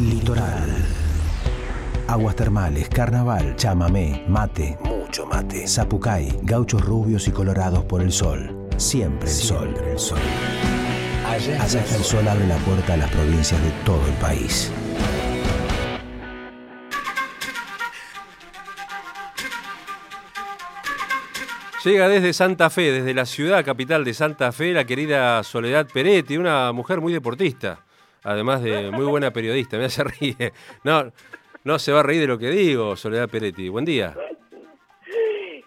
Litoral. Aguas termales, carnaval, chamamé, mate, mucho mate, zapucay, gauchos rubios y colorados por el sol. Siempre el sol. El sol. Allá, Allá está el sol abre la puerta a las provincias de todo el país. Llega desde Santa Fe, desde la ciudad capital de Santa Fe, la querida Soledad Peretti, una mujer muy deportista, además de muy buena periodista. Me hace reír. No, no se va a reír de lo que digo, Soledad Peretti. Buen día.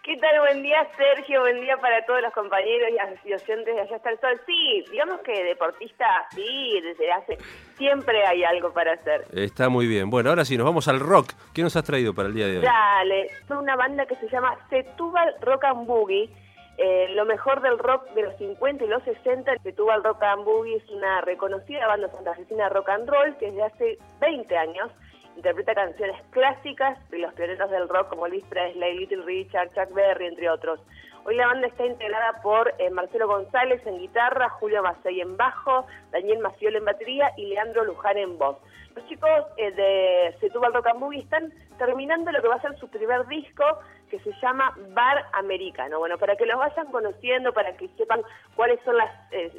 ¿Qué tal? Buen día, Sergio. Buen día para todos los compañeros y oyentes de Allá está el Sol. Sí, digamos que deportista, sí, desde hace... Siempre hay algo para hacer. Está muy bien. Bueno, ahora sí, nos vamos al rock. ¿Qué nos has traído para el día de hoy? Dale, es una banda que se llama Setúbal Rock and Boogie. Eh, lo mejor del rock de los 50 y los 60, Setúbal Rock and Boogie es una reconocida banda santafesina rock and roll que desde hace 20 años interpreta canciones clásicas de los pioneros del rock como Elvis Presley, Little Richard, Chuck Berry, entre otros. Hoy la banda está integrada por eh, Marcelo González en guitarra, Julio Macei en bajo, Daniel Maciol en batería y Leandro Luján en voz. Los chicos eh, de Setúbal Rock and Movie están terminando lo que va a ser su primer disco que se llama Bar Americano. Bueno, para que los vayan conociendo, para que sepan cuáles son las, eh,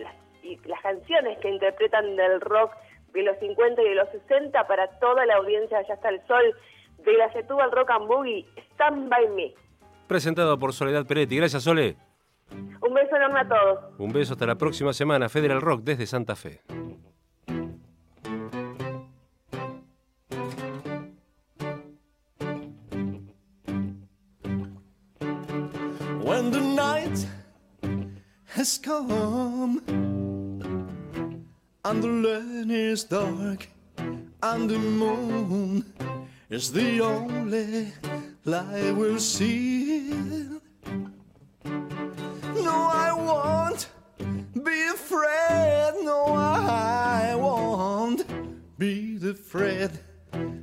las, canciones que interpretan del rock de los 50 y de los 60 para toda la audiencia de Allá está el sol de la Setúbal Rock and Boogie, Stand By Me. Presentado por Soledad Peretti. Gracias, Sole. Un beso enorme a todos. Un beso hasta la próxima semana. Federal Rock desde Santa Fe. When the night has come and the land is dark and the moon is the only light we'll see. No, I won't be afraid. No, I won't be afraid.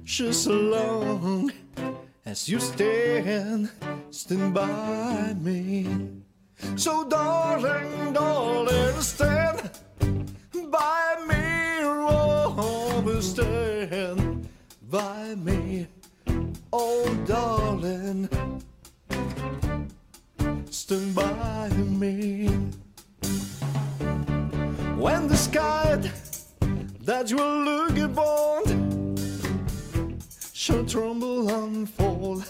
Just long as you stand, stand by me. So, darling, darling, stand by me, Robert, stand by me, oh darling, stand by me. When the sky that you are looking upon shall tremble and fall,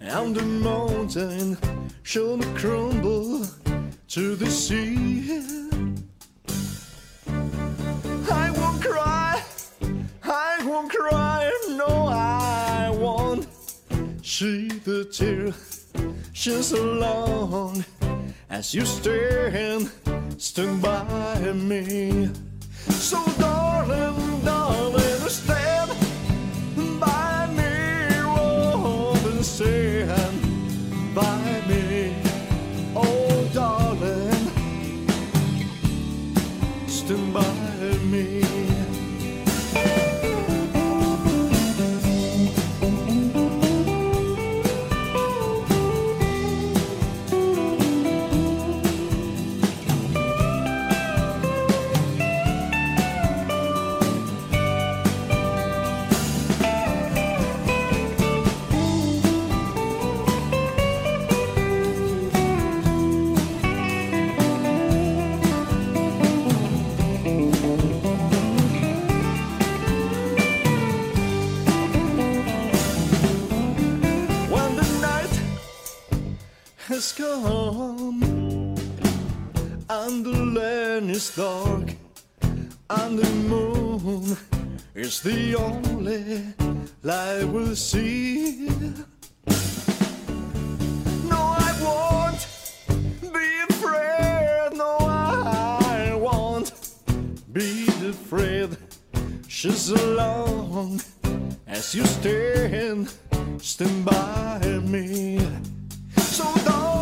and the mountain shall crumble to the sea. Shed the tear just as long as you stand, stand by me. So, darling, darling, has come and the land is dark and the moon is the only light we'll see. No, I won't be afraid. No, I won't be afraid. Just as long as you stand, stand by me. 收到。